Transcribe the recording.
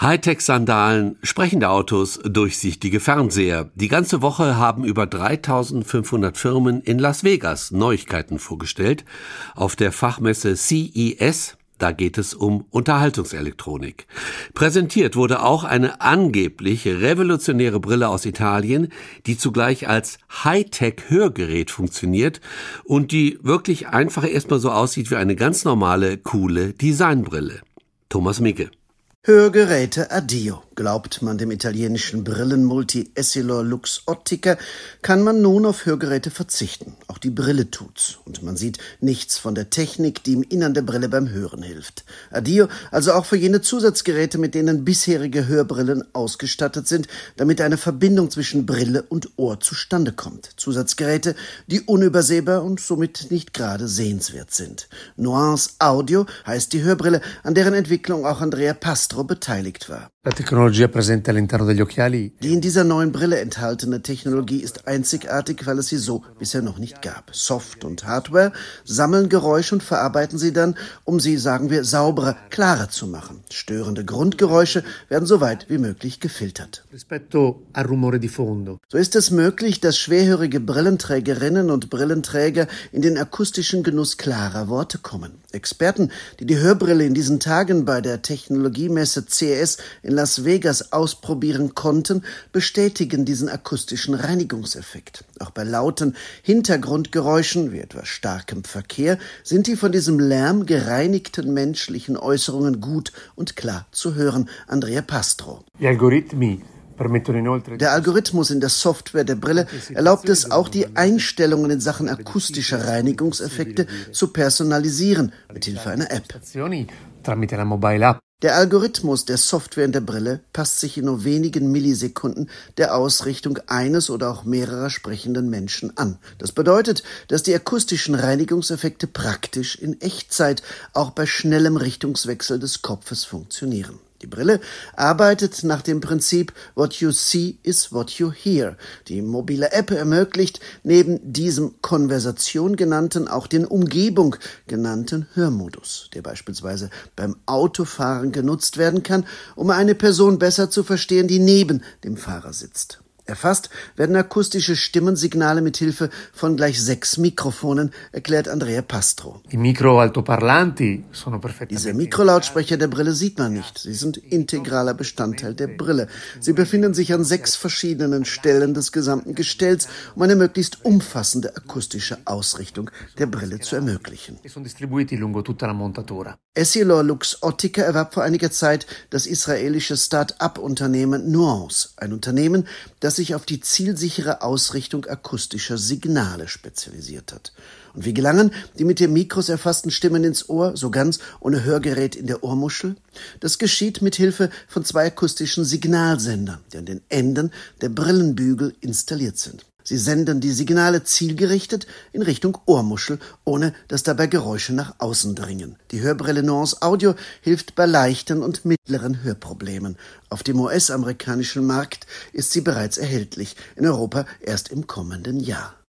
Hightech-Sandalen, sprechende Autos, durchsichtige Fernseher. Die ganze Woche haben über 3500 Firmen in Las Vegas Neuigkeiten vorgestellt. Auf der Fachmesse CES, da geht es um Unterhaltungselektronik. Präsentiert wurde auch eine angeblich revolutionäre Brille aus Italien, die zugleich als Hightech-Hörgerät funktioniert und die wirklich einfach erstmal so aussieht wie eine ganz normale, coole Designbrille. Thomas Micke. Hörgeräte Addio. Glaubt man dem italienischen Brillenmulti Essilor Lux Ottica, kann man nun auf Hörgeräte verzichten. Auch die Brille tut's. Und man sieht nichts von der Technik, die im Innern der Brille beim Hören hilft. Addio also auch für jene Zusatzgeräte, mit denen bisherige Hörbrillen ausgestattet sind, damit eine Verbindung zwischen Brille und Ohr zustande kommt. Zusatzgeräte, die unübersehbar und somit nicht gerade sehenswert sind. Nuance Audio heißt die Hörbrille, an deren Entwicklung auch Andrea Pastro beteiligt war. Die in dieser neuen Brille enthaltene Technologie ist einzigartig, weil es sie so bisher noch nicht gab. Soft- und Hardware sammeln Geräusche und verarbeiten sie dann, um sie, sagen wir, sauberer, klarer zu machen. Störende Grundgeräusche werden so weit wie möglich gefiltert. So ist es möglich, dass schwerhörige Brillenträgerinnen und Brillenträger in den akustischen Genuss klarer Worte kommen. Experten, die die Hörbrille in diesen Tagen bei der Technologiemesse CES in Las Vegas ausprobieren konnten, bestätigen diesen akustischen Reinigungseffekt. Auch bei lauten Hintergrundgeräuschen, wie etwa starkem Verkehr, sind die von diesem Lärm gereinigten menschlichen Äußerungen gut und klar zu hören. Andrea Pastro. Der Algorithmus in der Software der Brille erlaubt es auch, die Einstellungen in Sachen akustischer Reinigungseffekte zu personalisieren, mithilfe einer App. Der Algorithmus der Software in der Brille passt sich in nur wenigen Millisekunden der Ausrichtung eines oder auch mehrerer sprechenden Menschen an. Das bedeutet, dass die akustischen Reinigungseffekte praktisch in Echtzeit auch bei schnellem Richtungswechsel des Kopfes funktionieren. Die Brille arbeitet nach dem Prinzip What you see is what you hear. Die mobile App ermöglicht neben diesem Konversation genannten auch den Umgebung genannten Hörmodus, der beispielsweise beim Autofahren genutzt werden kann, um eine Person besser zu verstehen, die neben dem Fahrer sitzt. Erfasst werden akustische Stimmensignale mit Hilfe von gleich sechs Mikrofonen, erklärt Andrea Pastro. Diese Mikrolautsprecher der Brille sieht man nicht. Sie sind integraler Bestandteil der Brille. Sie befinden sich an sechs verschiedenen Stellen des gesamten Gestells, um eine möglichst umfassende akustische Ausrichtung der Brille zu ermöglichen. Essilor Lux Ottica erwarb vor einiger Zeit das israelische Start-up-Unternehmen Nuance, ein Unternehmen, das sich auf die zielsichere Ausrichtung akustischer Signale spezialisiert hat. Und wie gelangen die mit den Mikros erfassten Stimmen ins Ohr, so ganz ohne Hörgerät in der Ohrmuschel? Das geschieht mit Hilfe von zwei akustischen Signalsendern, die an den Enden der Brillenbügel installiert sind. Sie senden die Signale zielgerichtet in Richtung Ohrmuschel, ohne dass dabei Geräusche nach außen dringen. Die Hörbrille Nuance Audio hilft bei leichten und mittleren Hörproblemen. Auf dem US-amerikanischen Markt ist sie bereits erhältlich, in Europa erst im kommenden Jahr.